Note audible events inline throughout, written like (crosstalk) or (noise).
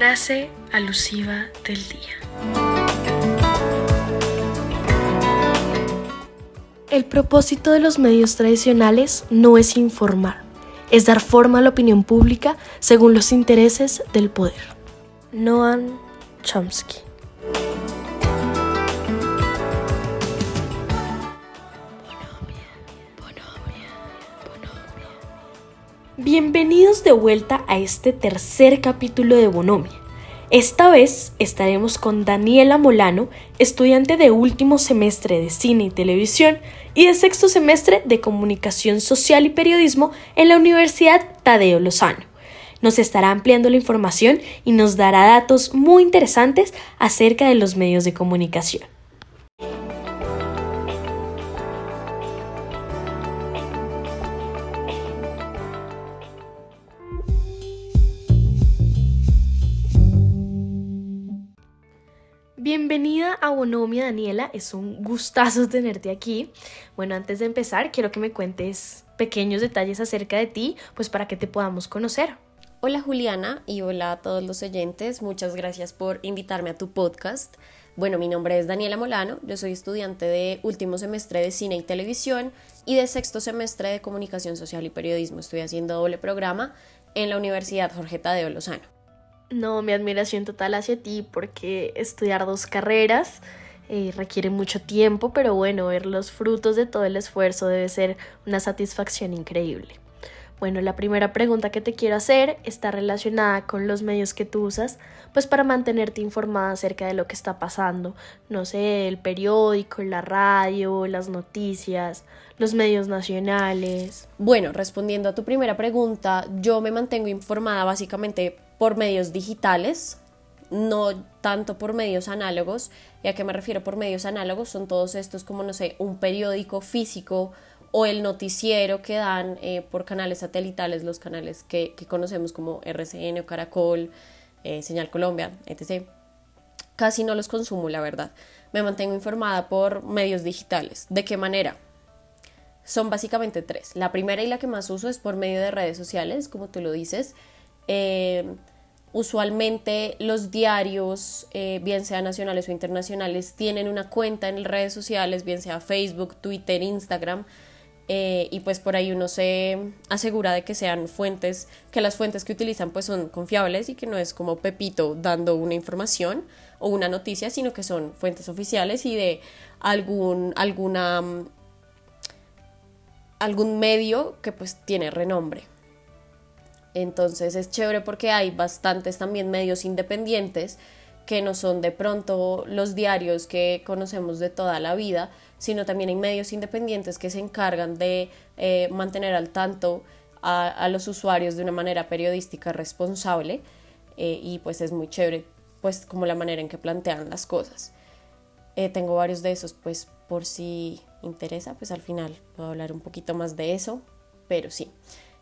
Frase alusiva del día. El propósito de los medios tradicionales no es informar, es dar forma a la opinión pública según los intereses del poder. Noam Chomsky. Bienvenidos de vuelta a este tercer capítulo de Bonomia. Esta vez estaremos con Daniela Molano, estudiante de último semestre de cine y televisión y de sexto semestre de comunicación social y periodismo en la Universidad Tadeo Lozano. Nos estará ampliando la información y nos dará datos muy interesantes acerca de los medios de comunicación. Bonomia Daniela, es un gustazo tenerte aquí. Bueno, antes de empezar, quiero que me cuentes pequeños detalles acerca de ti, pues para que te podamos conocer. Hola Juliana y hola a todos los oyentes, muchas gracias por invitarme a tu podcast. Bueno, mi nombre es Daniela Molano, yo soy estudiante de último semestre de cine y televisión y de sexto semestre de comunicación social y periodismo. Estoy haciendo doble programa en la Universidad Jorge Tadeo Lozano. No, mi admiración total hacia ti porque estudiar dos carreras eh, requiere mucho tiempo, pero bueno, ver los frutos de todo el esfuerzo debe ser una satisfacción increíble. Bueno, la primera pregunta que te quiero hacer está relacionada con los medios que tú usas, pues para mantenerte informada acerca de lo que está pasando, no sé, el periódico, la radio, las noticias, los medios nacionales. Bueno, respondiendo a tu primera pregunta, yo me mantengo informada básicamente por medios digitales, no tanto por medios análogos. ¿Y a qué me refiero por medios análogos? Son todos estos como, no sé, un periódico físico o el noticiero que dan eh, por canales satelitales, los canales que, conocemos como RCN o Caracol, eh, Señal Colombia, etc. Casi no los consumo, la verdad. Me mantengo informada por medios digitales. ¿De qué manera? Son básicamente tres. La primera y la que más uso es por medio de redes sociales, como tú lo dices. Eh, usualmente los diarios, eh, bien sean nacionales o internacionales, tienen una cuenta en redes sociales, bien sea Facebook, Twitter, Instagram, eh, y pues por ahí uno se asegura de que sean fuentes, que las fuentes que utilizan pues son confiables y que no es como Pepito dando una información o una noticia, sino que son fuentes oficiales y de algún, alguna, algún medio que pues tiene renombre. Entonces es chévere porque hay bastantes también medios independientes que no son de pronto los diarios que conocemos de toda la vida, sino también hay medios independientes que se encargan de eh, mantener al tanto a, los usuarios de una manera periodística responsable eh, y pues es muy chévere pues como la manera en que plantean las cosas. Eh, tengo varios de esos pues por si interesa pues al final puedo hablar un poquito más de eso, pero sí.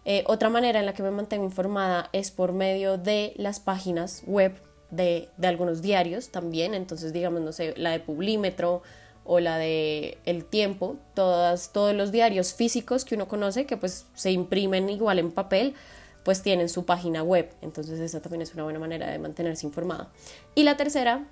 Eh, otra manera en la que me mantengo informada es por medio de las páginas web de, algunos diarios también, entonces digamos, no sé, la de Publímetro o la de El Tiempo, todas, todos los diarios físicos que uno conoce que pues se imprimen igual en papel, pues tienen su página web, entonces esa también es una buena manera de mantenerse informado. Y la tercera,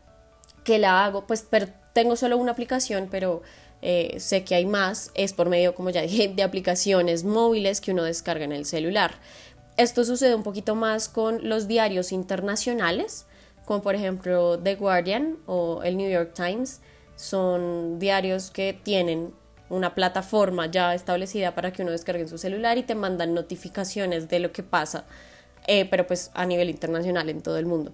que la hago, pues tengo solo una aplicación, pero eh, sé que hay más, es por medio, como ya dije, de aplicaciones móviles que uno descarga en el celular. Esto sucede un poquito más con los diarios internacionales, como por ejemplo The Guardian o el New York Times. Son diarios que tienen una plataforma ya establecida para que uno descargue en su celular y te mandan notificaciones de lo que pasa, eh, pero pues a nivel internacional en todo el mundo.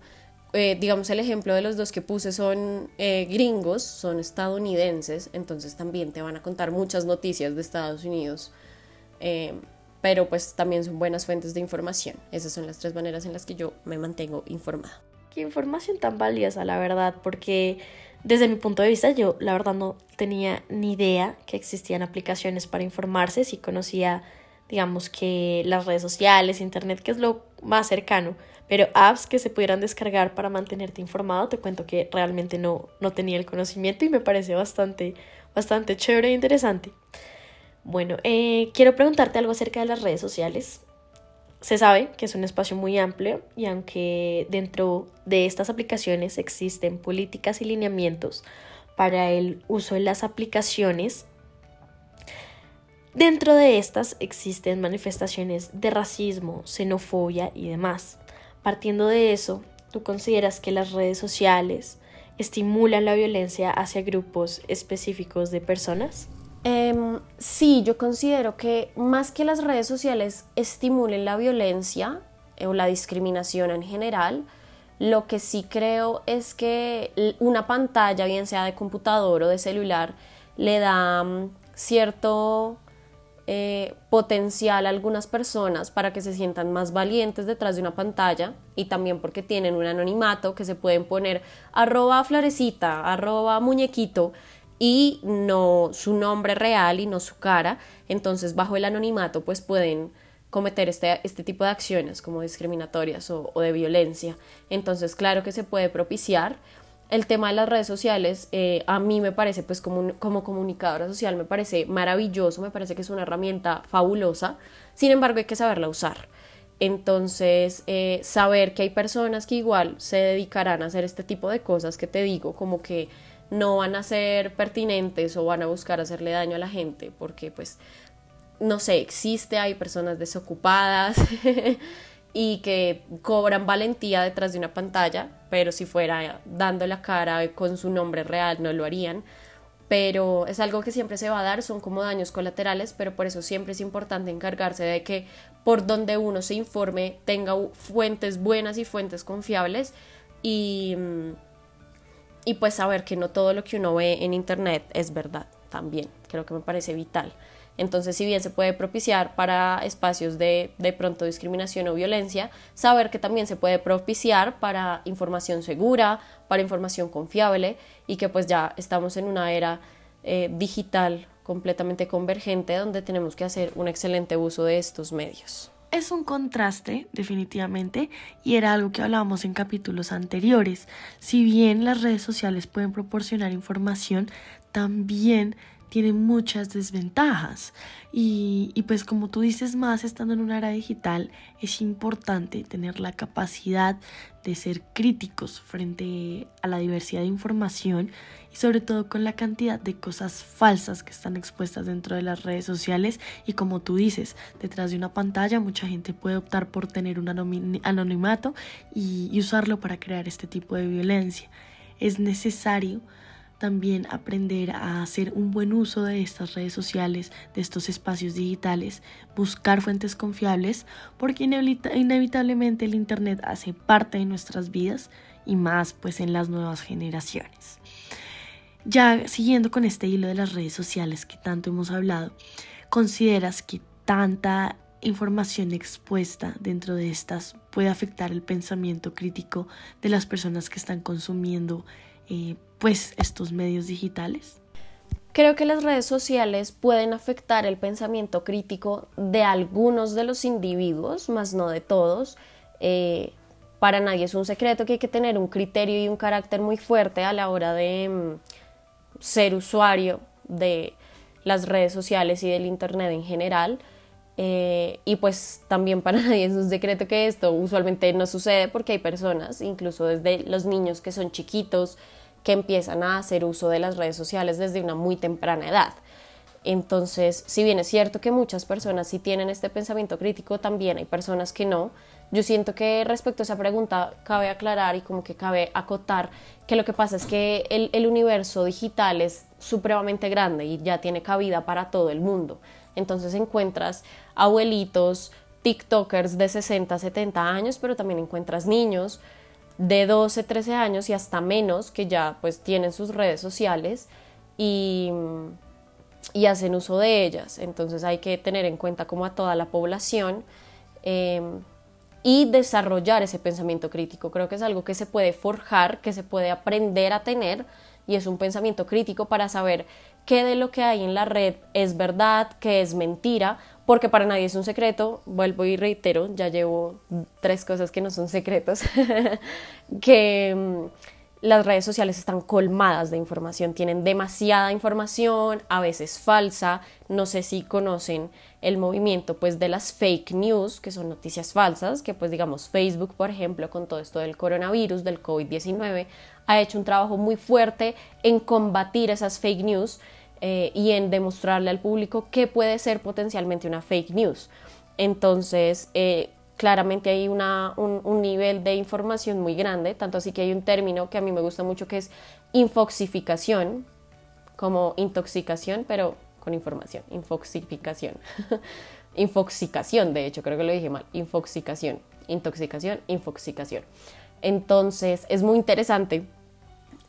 Eh, digamos, el ejemplo de los dos que puse son eh, gringos, son estadounidenses, entonces también te van a contar muchas noticias de Estados Unidos, eh, pero pues también son buenas fuentes de información. Esas son las tres maneras en las que yo me mantengo informada. Qué información tan valiosa, la verdad, porque desde mi punto de vista yo la verdad no tenía ni idea que existían aplicaciones para informarse, si conocía, digamos que las redes sociales, internet, que es lo más cercano pero apps que se pudieran descargar para mantenerte informado, te cuento que realmente no, no tenía el conocimiento y me parece bastante, bastante chévere e interesante. Bueno, eh, quiero preguntarte algo acerca de las redes sociales. Se sabe que es un espacio muy amplio y aunque dentro de estas aplicaciones existen políticas y lineamientos para el uso de las aplicaciones, dentro de estas existen manifestaciones de racismo, xenofobia y demás. Partiendo de eso, ¿tú consideras que las redes sociales estimulan la violencia hacia grupos específicos de personas? Em, sí, yo considero que más que las redes sociales estimulen la violencia eh, o la discriminación en general, lo que sí creo es que una pantalla, bien sea de computador o de celular, le da mm, cierto eh, potencial a algunas personas para que se sientan más valientes detrás de una pantalla y también porque tienen un anonimato que se pueden poner arroba florecita, arroba muñequito y no su nombre real y no su cara. Entonces, bajo el anonimato, pues pueden cometer este, este tipo de acciones como discriminatorias o, de violencia. Entonces, claro que se puede propiciar. El tema de las redes sociales, eh, a mí me parece, pues como, como comunicadora social, me parece maravilloso, me parece que es una herramienta fabulosa. Sin embargo, hay que saberla usar. Entonces, eh, saber que hay personas que igual se dedicarán a hacer este tipo de cosas que te digo, como que no van a ser pertinentes o van a buscar hacerle daño a la gente, porque pues, no sé, existe, hay personas desocupadas (laughs) y que cobran valentía detrás de una pantalla, pero si fuera dando la cara con su nombre real no lo harían. Pero es algo que siempre se va a dar, son como daños colaterales, pero por eso siempre es importante encargarse de que por donde uno se informe tenga fuentes buenas y fuentes confiables y mm, y pues saber que no todo lo que uno ve en internet es verdad también, creo que me parece vital. Entonces, si bien se puede propiciar para espacios de, de pronto discriminación o violencia, saber que también se puede propiciar para información segura, para información confiable y que pues ya estamos en una era eh, digital completamente convergente donde tenemos que hacer un excelente uso de estos medios es un contraste, definitivamente, y era algo que hablábamos en capítulos anteriores. Si bien las redes sociales pueden proporcionar información, también tienen muchas desventajas. Y, y, pues como tú dices más, estando en una era digital, es importante tener la capacidad de ser críticos frente a la diversidad de información y sobre todo con la cantidad de cosas falsas que están expuestas dentro de las redes sociales y como tú dices, detrás de una pantalla mucha gente puede optar por tener un anonimato y usarlo para crear este tipo de violencia. Es necesario también aprender a hacer un buen uso de estas redes sociales, de estos espacios digitales, buscar fuentes confiables, porque inevitablemente el Internet hace parte de nuestras vidas y más pues en las nuevas generaciones. Ya siguiendo con este hilo de las redes sociales que tanto hemos hablado, ¿consideras que tanta información expuesta dentro de estas puede afectar el pensamiento crítico de las personas que están consumiendo eh, pues estos medios digitales? Creo que las redes sociales pueden afectar el pensamiento crítico de algunos de los individuos, más no de todos. Eh, para nadie es un secreto que hay que tener un criterio y un carácter muy fuerte a la hora de mm, ser usuario de las redes sociales y del Internet en general. Eh, y pues también para (laughs) nadie es un secreto que esto usualmente no sucede porque hay personas, incluso desde los niños que son chiquitos, que empiezan a hacer uso de las redes sociales desde una muy temprana edad. Entonces, si bien es cierto que muchas personas sí tienen este pensamiento crítico, también hay personas que no. Yo siento que respecto a esa pregunta cabe aclarar y como que cabe acotar que lo que pasa es que el, el universo digital es supremamente grande y ya tiene cabida para todo el mundo. Entonces encuentras abuelitos, TikTokers de 60, 70 años, pero también encuentras niños, de 12, 13 años y hasta menos que ya pues tienen sus redes sociales y, y hacen uso de ellas. Entonces hay que tener en cuenta como a toda la población em, y desarrollar ese pensamiento crítico. Creo que es algo que se puede forjar, que se puede aprender a tener y es un pensamiento crítico para saber qué de lo que hay en la red es verdad, qué es mentira, porque para nadie es un secreto, vuelvo y reitero, ya llevo tres cosas que no son secretos, (laughs) que mm, las redes sociales están colmadas de información, tienen demasiada información, a veces falsa. No sé si conocen el movimiento pues de las fake news, que son noticias falsas, que pues digamos Facebook, por ejemplo, con todo esto del coronavirus, del COVID-19, ha hecho un trabajo muy fuerte en combatir esas fake news eh, y en demostrarle al público qué puede ser potencialmente una fake news. Entonces, eh, claramente hay una, un, nivel de información muy grande, tanto así que hay un término que a mí me gusta mucho que es infoxificación, como intoxicación, pero con información, infoxificación. (laughs) infoxicación, de hecho, creo que lo dije mal, infoxicación, intoxicación, infoxicación. Entonces, es muy interesante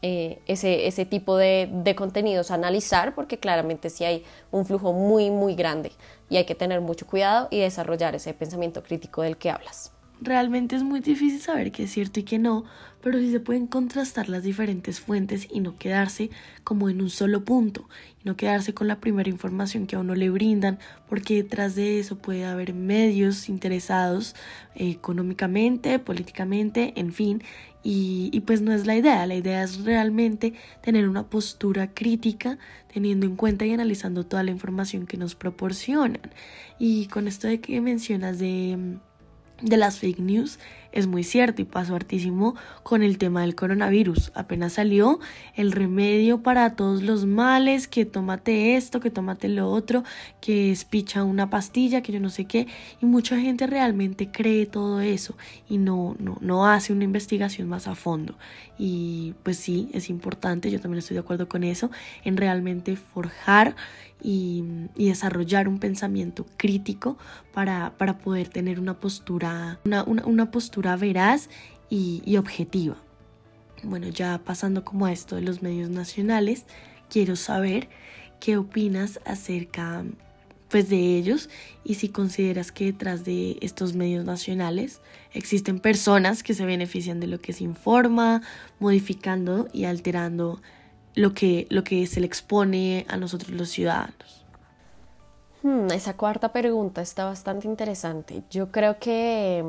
eh, ese, ese, tipo de, de, contenidos analizar, porque claramente sí hay un flujo muy, muy grande y hay que tener mucho cuidado y desarrollar ese pensamiento crítico del que hablas. Realmente es muy difícil saber qué es cierto y qué no, pero sí se pueden contrastar las diferentes fuentes y no quedarse como en un solo punto, y no quedarse con la primera información que a uno le brindan, porque detrás de eso puede haber medios interesados eh, económicamente, políticamente, en fin, y, pues no es la idea, la idea es realmente tener una postura crítica teniendo en cuenta y analizando toda la información que nos proporcionan. Y con esto de que mencionas de de las fake news es muy cierto y pasó hartísimo con el tema del coronavirus. Apenas salió el remedio para todos los males, que tómate esto, que tómate lo otro, que espicha una pastilla, que yo no sé qué, y mucha gente realmente cree todo eso y no, no, no hace una investigación más a fondo. Y pues sí, es importante, yo también estoy de acuerdo con eso, en realmente forjar y, desarrollar un pensamiento crítico para, para poder tener una postura, una, una, postura veraz y, objetiva. Bueno, ya pasando como a esto de los medios nacionales, quiero saber qué opinas acerca pues de ellos y si consideras que detrás de estos medios nacionales existen personas que se benefician de lo que se informa, modificando y alterando lo que, lo que se le expone a nosotros los ciudadanos. Hmm, esa cuarta pregunta está bastante interesante. Yo creo que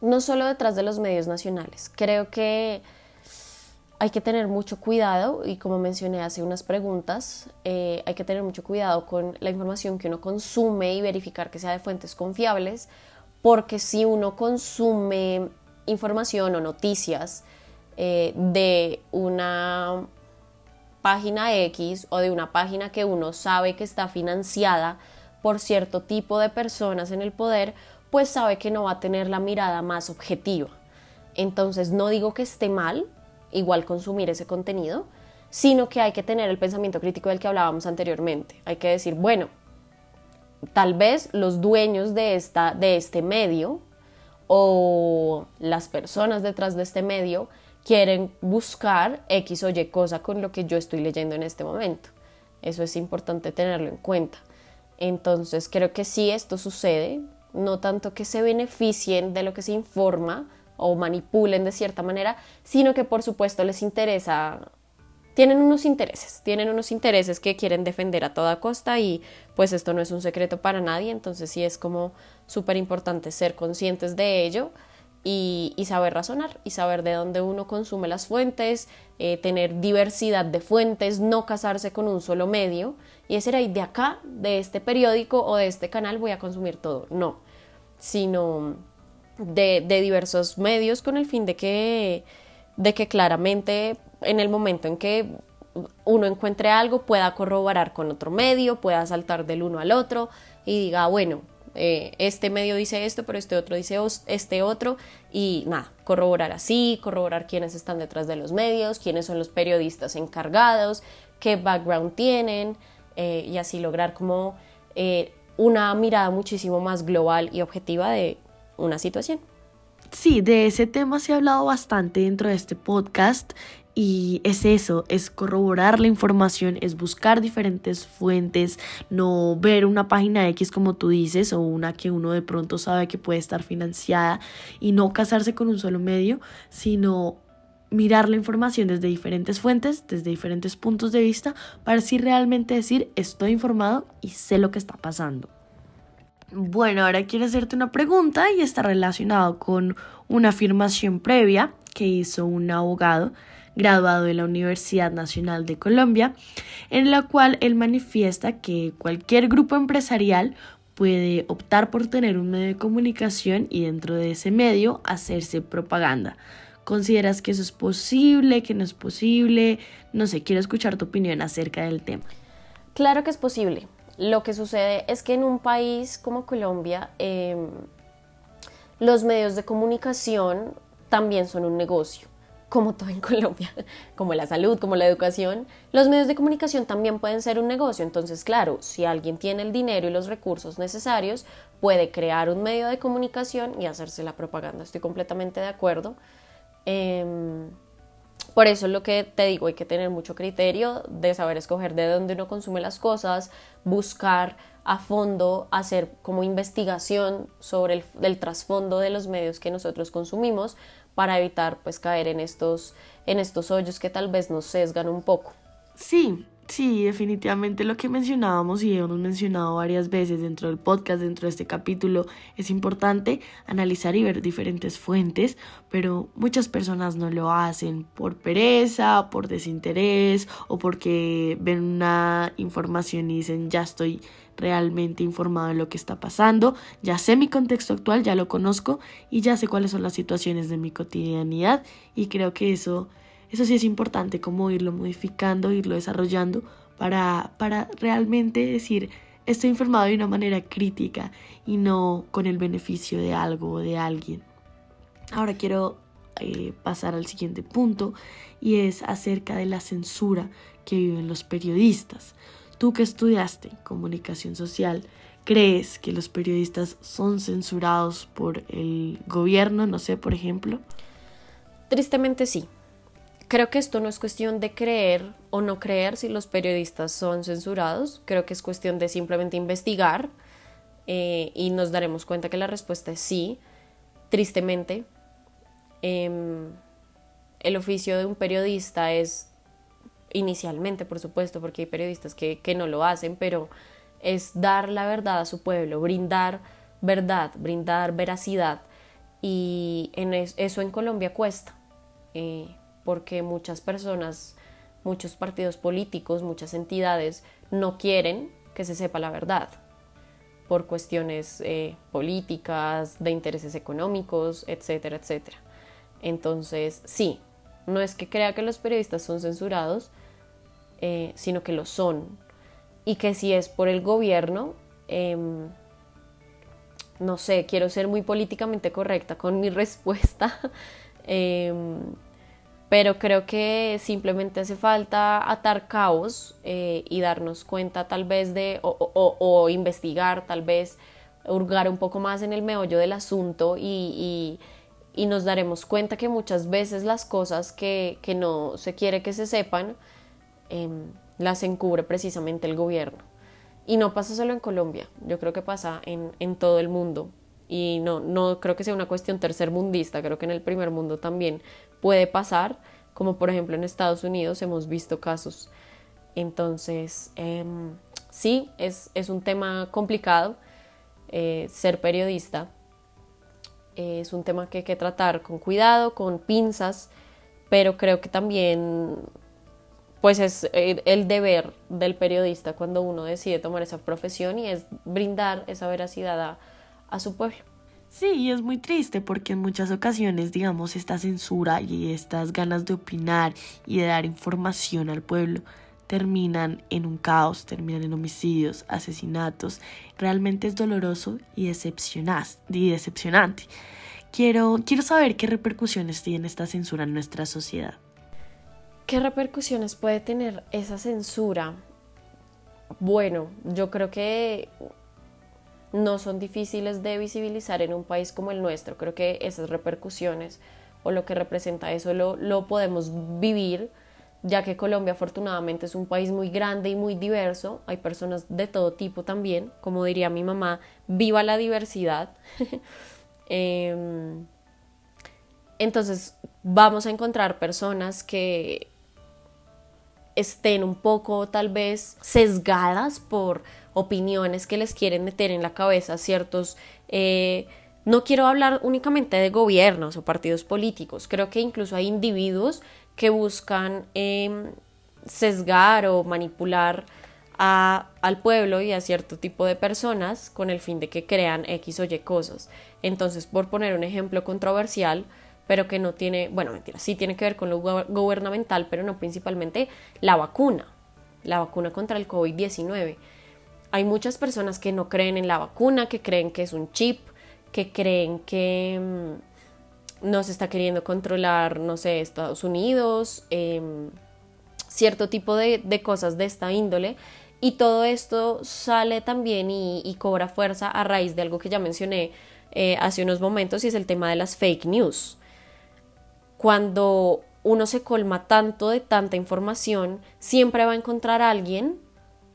no solo detrás de los medios nacionales, creo que hay que tener mucho cuidado y como mencioné hace unas preguntas, eh, hay que tener mucho cuidado con la información que uno consume y verificar que sea de fuentes confiables, porque si uno consume información o noticias eh, de una página X o de una página que uno sabe que está financiada por cierto tipo de personas en el poder, pues sabe que no va a tener la mirada más objetiva. Entonces no digo que esté mal igual consumir ese contenido, sino que hay que tener el pensamiento crítico del que hablábamos anteriormente. Hay que decir, bueno, tal vez los dueños de, esta, de este medio o las personas detrás de este medio quieren buscar X o Y cosa con lo que yo estoy leyendo en este momento. Eso es importante tenerlo en cuenta. Entonces creo que sí esto sucede, no tanto que se beneficien de lo que se informa o manipulen de cierta manera, sino que por supuesto les interesa, tienen unos intereses, tienen unos intereses que quieren defender a toda costa y pues esto no es un secreto para nadie, entonces sí es como súper importante ser conscientes de ello y, saber razonar y saber de dónde uno consume las fuentes, eh, tener diversidad de fuentes, no casarse con un solo medio y decir, ahí de acá, de este periódico o de este canal voy a consumir todo. No, sino de, de diversos medios con el fin de que, de que claramente en el momento en que uno encuentre algo pueda corroborar con otro medio, pueda saltar del uno al otro y diga, bueno, eh, este medio dice esto, pero este otro dice este otro, y nada, corroborar así, corroborar quiénes están detrás de los medios, quiénes son los periodistas encargados, qué background tienen, eh, y así lograr como eh, una mirada muchísimo más global y objetiva de una situación. Sí, de ese tema se ha hablado bastante dentro de este podcast y es eso, es corroborar la información, es buscar diferentes fuentes, no ver una página X como tú dices o una que uno de pronto sabe que puede estar financiada y no casarse con un solo medio, sino mirar la información desde diferentes fuentes, desde diferentes puntos de vista, para así realmente decir estoy informado y sé lo que está pasando. Bueno, ahora quiero hacerte una pregunta y está relacionado con una afirmación previa que hizo un abogado graduado de la Universidad Nacional de Colombia, en la cual él manifiesta que cualquier grupo empresarial puede optar por tener un medio de comunicación y dentro de ese medio hacerse propaganda. ¿Consideras que eso es posible, que no es posible? No sé, quiero escuchar tu opinión acerca del tema. Claro que es posible. Lo que sucede es que en un país como Colombia, em, los medios de comunicación también son un negocio como todo en Colombia, (laughs) como la salud, como la educación, los medios de comunicación también pueden ser un negocio. Entonces, claro, si alguien tiene el dinero y los recursos necesarios, puede crear un medio de comunicación y hacerse la propaganda. Estoy completamente de acuerdo. Em, por eso es lo que te digo, hay que tener mucho criterio de saber escoger de dónde uno consume las cosas, buscar a fondo, hacer como investigación sobre el, trasfondo de los medios que nosotros consumimos para evitar pues caer en estos, en estos hoyos que tal vez nos sesgan un poco. Sí, sí, definitivamente lo que mencionábamos y hemos mencionado varias veces dentro del podcast, dentro de este capítulo, es importante analizar y ver diferentes fuentes, pero muchas personas no lo hacen por pereza, por desinterés o porque ven una información y dicen ya estoy realmente informado de lo que está pasando, ya sé mi contexto actual, ya lo conozco y ya sé cuáles son las situaciones de mi cotidianidad y creo que eso, eso sí es importante como irlo modificando, irlo desarrollando para, para realmente decir estoy informado de una manera crítica y no con el beneficio de algo o de alguien. Ahora quiero eh, pasar al siguiente punto y es acerca de la censura que viven los periodistas. Tú que estudiaste comunicación social, ¿crees que los periodistas son censurados por el gobierno? No sé, por ejemplo. Tristemente sí. Creo que esto no es cuestión de creer o no creer si los periodistas son censurados. Creo que es cuestión de simplemente investigar eh, y nos daremos cuenta que la respuesta es sí. Tristemente, em, el oficio de un periodista es inicialmente, por supuesto, porque hay periodistas que, no lo hacen, pero es dar la verdad a su pueblo, brindar verdad, brindar veracidad. Y eso en Colombia cuesta, eh, porque muchas personas, muchos partidos políticos, muchas entidades no quieren que se sepa la verdad por cuestiones eh, políticas, de intereses económicos, etcétera, etcétera. Entonces, sí, no es que crea que los periodistas son censurados, eh, sino que lo son. Y que si es por el gobierno, em, no sé, quiero ser muy políticamente correcta con mi (laughs) respuesta, em, pero creo que simplemente hace falta atar caos eh, y darnos cuenta tal vez de, o, investigar, tal vez hurgar un poco más en el meollo del asunto y, nos daremos cuenta que muchas veces las cosas que, que no se quiere que se sepan, Em, las encubre precisamente el gobierno. Y no pasa solo en Colombia, yo creo que pasa en, en todo el mundo. Y no, no creo que sea una cuestión tercermundista, creo que en el primer mundo también puede pasar, como por ejemplo en Estados Unidos hemos visto casos. Entonces, em, sí, es, es, un tema complicado eh, ser periodista. es un tema que hay que tratar con cuidado, con pinzas, pero creo que también pues es el deber del periodista cuando uno decide tomar esa profesión y es brindar esa veracidad a, su pueblo. Sí, y es muy triste porque en muchas ocasiones, digamos, esta censura y estas ganas de opinar y de dar información al pueblo terminan en un caos, terminan en homicidios, asesinatos. Realmente es doloroso y, decepcionante. Quiero, quiero saber qué repercusiones tiene esta censura en nuestra sociedad. ¿Qué repercusiones puede tener esa censura? Bueno, yo creo que no son difíciles de visibilizar en un país como el nuestro. Creo que esas repercusiones o lo que representa eso lo, podemos vivir, ya que Colombia afortunadamente es un país muy grande y muy diverso. Hay personas de todo tipo también. Como diría mi mamá, viva la diversidad. (laughs) Em, entonces vamos a encontrar personas que estén un poco tal vez sesgadas por opiniones que les quieren meter en la cabeza ciertos eh, no quiero hablar únicamente de gobiernos o partidos políticos, creo que incluso hay individuos que buscan em, sesgar o manipular al pueblo y a cierto tipo de personas con el fin de que crean X o Y cosas. Entonces, por poner un ejemplo controversial, pero que no tiene, bueno, mentira, sí tiene que ver con lo gubernamental, pero no principalmente la vacuna, la vacuna contra el COVID-19. Hay muchas personas que no creen en la vacuna, que creen que es un chip, que creen que mm, no se está queriendo controlar, no sé, Estados Unidos, em, cierto tipo de, cosas de esta índole. Y todo esto sale también y, cobra fuerza a raíz de algo que ya mencioné eh, hace unos momentos y es el tema de las fake news. Cuando uno se colma tanto de tanta información, siempre va a encontrar a alguien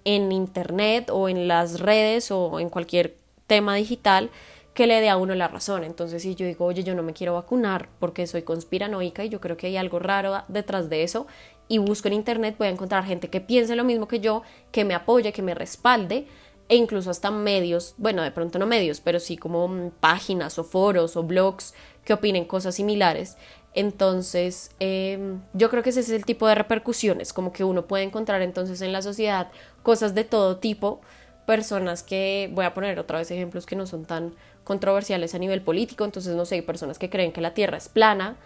en internet o en las redes o en cualquier tema digital que le dé a uno la razón. Entonces, si yo digo, oye, yo no me quiero vacunar porque soy conspiranoica y yo creo que hay algo raro detrás de eso, y busco en internet, voy a encontrar gente que piense lo mismo que yo, que me apoye, que me respalde, e incluso hasta medios, bueno, de pronto no medios, pero sí como mm, páginas o foros o blogs que opinen cosas similares. Entonces, em, yo creo que ese es el tipo de repercusiones, como que uno puede encontrar entonces en la sociedad cosas de todo tipo, personas que, voy a poner otra vez ejemplos que no son tan controversiales a nivel político, entonces no sé, personas que creen que la Tierra es plana,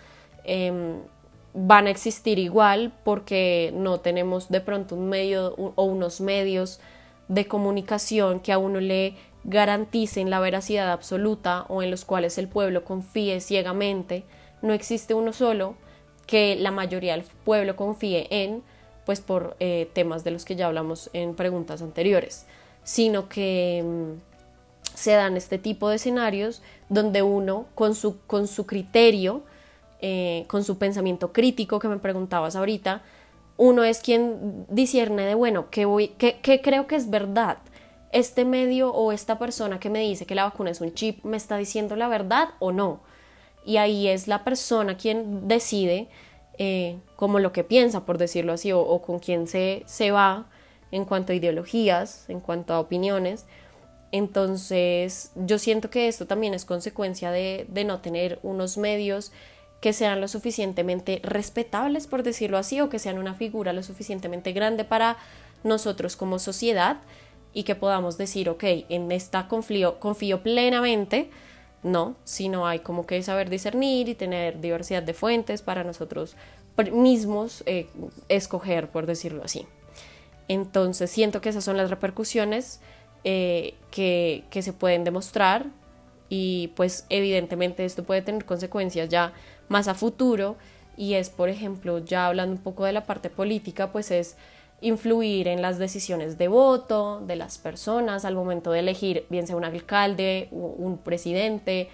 em, van a existir igual porque no tenemos de pronto un medio o unos medios de comunicación que a uno le garanticen la veracidad absoluta o en los cuales el pueblo confíe ciegamente. No existe uno solo que la mayoría del pueblo confíe en, pues por eh, temas de los que ya hablamos en preguntas anteriores, sino que mm, se dan este tipo de escenarios donde uno con su, con su criterio, eh, con su pensamiento crítico que me preguntabas ahorita, uno es quien discierne de, bueno, ¿qué, voy, qué, qué creo que es verdad? ¿Este medio o esta persona que me dice que la vacuna es un chip me está diciendo la verdad o no? Y ahí es la persona quien decide eh, como lo que piensa, por decirlo así, o, con quién se, se va en cuanto a ideologías, en cuanto a opiniones, entonces, yo siento que esto también es consecuencia de, no tener unos medios que sean lo suficientemente respetables, por decirlo así, o que sean una figura lo suficientemente grande para nosotros como sociedad y que podamos decir, ok, en esta confío, confío plenamente, no, sino hay como que saber discernir y tener diversidad de fuentes para nosotros mismos eh, escoger, por decirlo así. Entonces, siento que esas son las repercusiones eh, que, se pueden demostrar y pues evidentemente esto puede tener consecuencias ya más a futuro y es por ejemplo ya hablando un poco de la parte política pues es influir en las decisiones de voto de las personas al momento de elegir bien sea un alcalde o un presidente.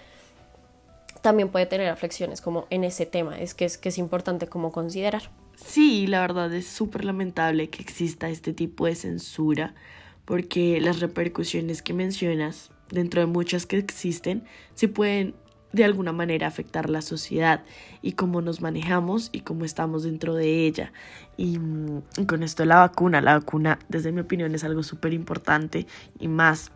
También puede tener aflicciones como en ese tema es que es que es importante como considerar. Sí la verdad es súper lamentable que exista este tipo de censura porque las repercusiones que mencionas, dentro de muchas que existen, sí pueden de alguna manera afectar la sociedad y cómo nos manejamos y cómo estamos dentro de ella. Y, mm, con esto la vacuna, la vacuna desde mi opinión es algo súper importante y más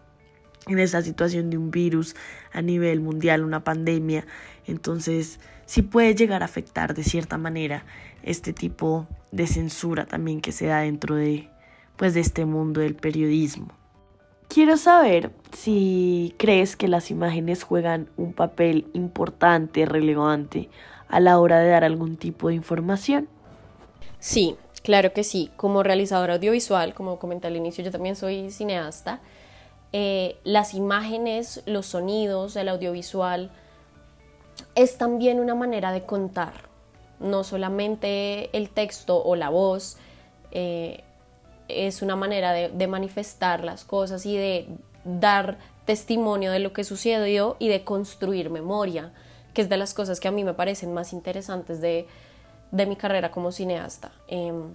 en esta situación de un virus a nivel mundial, una pandemia. Entonces sí puede llegar a afectar de cierta manera este tipo de censura también que se da dentro de, pues de este mundo del periodismo. Quiero saber si crees que las imágenes juegan un papel importante, relevante a la hora de dar algún tipo de información. Sí, claro que sí. Como realizadora audiovisual, como comenté al inicio, yo también soy cineasta. Eh, las imágenes, los sonidos, el audiovisual es también una manera de contar, no solamente el texto o la voz. Eh, es una manera de, manifestar las cosas y de dar testimonio de lo que sucedió y de construir memoria, que es de las cosas que a mí me parecen más interesantes de, mi carrera como cineasta. Em,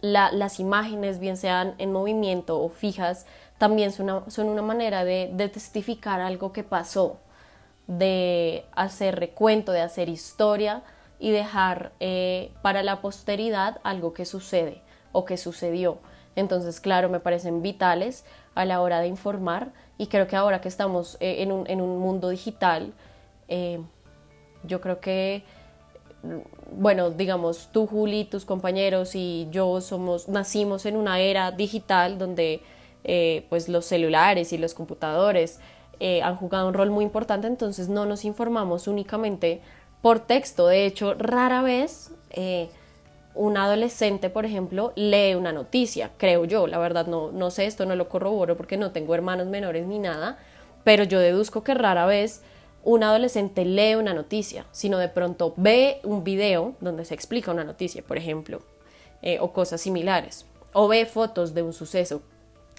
las imágenes, bien sean en movimiento o fijas, también son una, son una manera de, testificar algo que pasó, de hacer recuento, de hacer historia y dejar eh, para la posteridad algo que sucede o que sucedió. Entonces, claro, me parecen vitales a la hora de informar y creo que ahora que estamos eh, en, un, en, un, mundo digital, eh, yo creo que, bueno, digamos, tú, Juli, tus compañeros y yo somos, nacimos en una era digital donde eh, pues los celulares y los computadores han jugado un rol muy importante, entonces no nos informamos únicamente por texto. De hecho, rara vez un adolescente, por ejemplo, lee una noticia, creo yo, la verdad no, no sé, esto no lo corroboro porque no tengo hermanos menores ni nada, pero yo deduzco que rara vez un adolescente lee una noticia, sino de pronto ve un video donde se explica una noticia, por ejemplo, eh, o cosas similares, o ve fotos de un suceso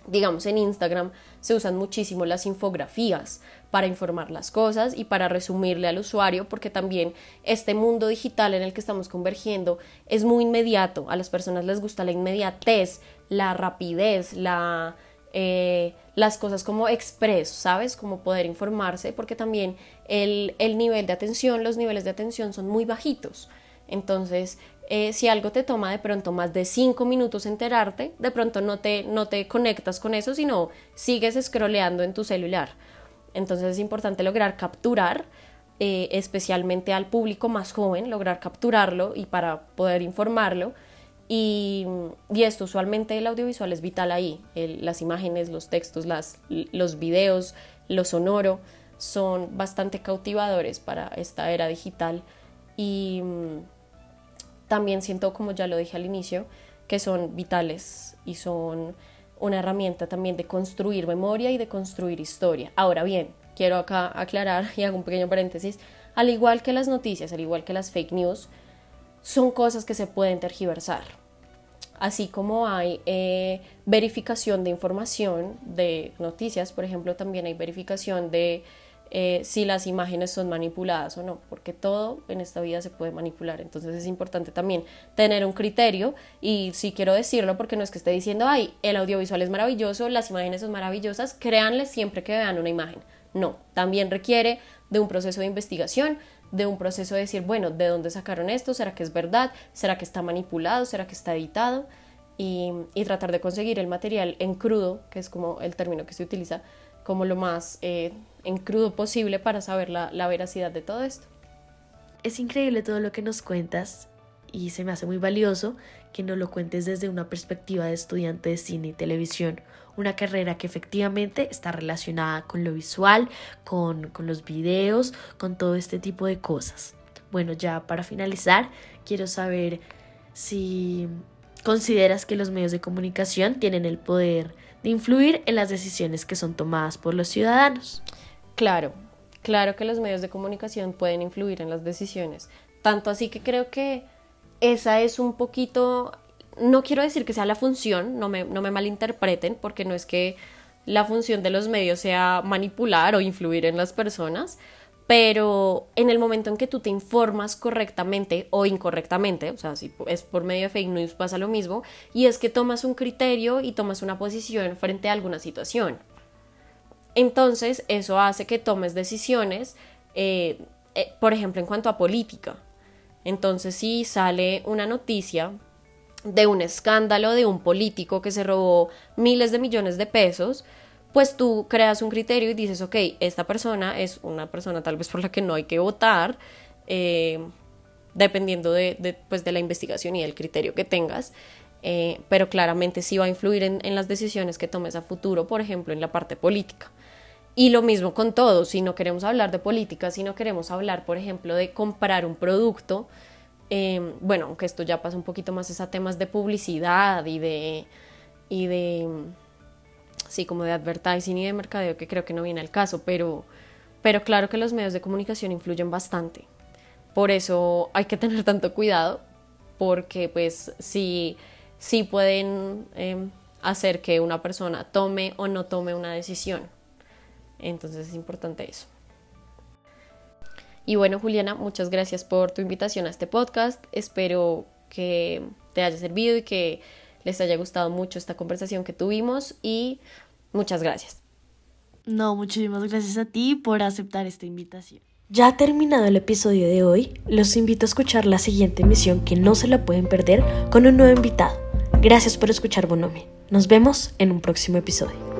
digamos en Instagram se usan muchísimo las infografías para informar las cosas y para resumirle al usuario porque también este mundo digital en el que estamos convergiendo es muy inmediato a las personas les gusta la inmediatez la rapidez eh, las cosas como express, ¿sabes? Como poder informarse, porque también el, el nivel de atención, los niveles de atención son muy bajitos. Entonces, eh, si algo te toma de pronto más de cinco minutos enterarte, de pronto no te, no te conectas con eso, sino sigues scrolleando en tu celular. Entonces es importante lograr capturar, eh, especialmente al público más joven, lograr capturarlo y para poder informarlo. Y, y esto usualmente el audiovisual es vital ahí. las imágenes, los textos, las, los videos, lo sonoro son bastante cautivadores para esta era digital. Y también siento, como ya lo dije al inicio, que son vitales y son una herramienta también de construir memoria y de construir historia. Ahora bien, quiero acá aclarar y hago un pequeño paréntesis, al igual que las noticias, al igual que las fake news, son cosas que se pueden tergiversar. Así como hay eh, verificación de información de noticias, por ejemplo, también hay verificación de eh, si las imágenes son manipuladas o no, porque todo en esta vida se puede manipular. Entonces es importante también tener un criterio y si quiero decirlo porque no es que esté diciendo, ay, el audiovisual es maravilloso, las imágenes son maravillosas, créanle siempre que vean una imagen. No, también requiere de un proceso de investigación, de un proceso de decir, bueno, ¿de dónde sacaron esto? ¿Será que es verdad? ¿Será que está manipulado? ¿Será que está editado? Y tratar de conseguir el material en crudo, que es como el término que se utiliza, como lo más eh, en crudo posible para saber la, la veracidad de todo esto. Es increíble todo lo que nos cuentas y se me hace muy valioso que nos lo cuentes desde una perspectiva de estudiante de cine y televisión, una carrera que efectivamente está relacionada con lo visual, con, con los videos, con todo este tipo de cosas. Bueno, ya para finalizar, quiero saber si consideras que los medios de comunicación tienen el poder de influir en las decisiones que son tomadas por los ciudadanos. Claro, claro que los medios de comunicación pueden influir en las decisiones. Tanto así que creo que esa es un poquito, no quiero decir que sea la función, no me, no me malinterpreten, porque no es que la función de los medios sea manipular o influir en las personas, pero en el momento en que tú te informas correctamente o incorrectamente, o sea, si es por medio de fake news pasa lo mismo, y es que tomas un criterio y tomas una posición frente a alguna situación. Entonces, eso hace que tomes decisiones, eh, eh, por ejemplo, en cuanto a política. Entonces, si sale una noticia de un escándalo de un político que se robó miles de millones de pesos, pues tú creas un criterio y dices, ok, esta persona es una persona tal vez por la que no hay que votar, eh, dependiendo de, pues, de, la investigación y del criterio que tengas, eh, pero claramente sí va a influir en, las decisiones que tomes a futuro, por ejemplo, en la parte política. Y lo mismo con todo, si no queremos hablar de política, si no queremos hablar, por ejemplo, de comprar un producto, eh, bueno, aunque esto ya pasa un poquito más a temas de publicidad y de... Y de sí, como de advertising y de mercadeo, que creo que no viene al caso, pero, pero claro que los medios de comunicación influyen bastante. Por eso hay que tener tanto cuidado, porque pues sí, sí pueden em, hacer que una persona tome o no tome una decisión. Entonces es importante eso. Y bueno, Juliana, muchas gracias por tu invitación a este podcast. Espero que te haya servido y que les haya gustado mucho esta conversación que tuvimos y muchas gracias. No, muchísimas gracias a ti por aceptar esta invitación. Ya ha terminado el episodio de hoy, los invito a escuchar la siguiente emisión que no se la pueden perder con un nuevo invitado. Gracias por escuchar Bonomi. Nos vemos en un próximo episodio.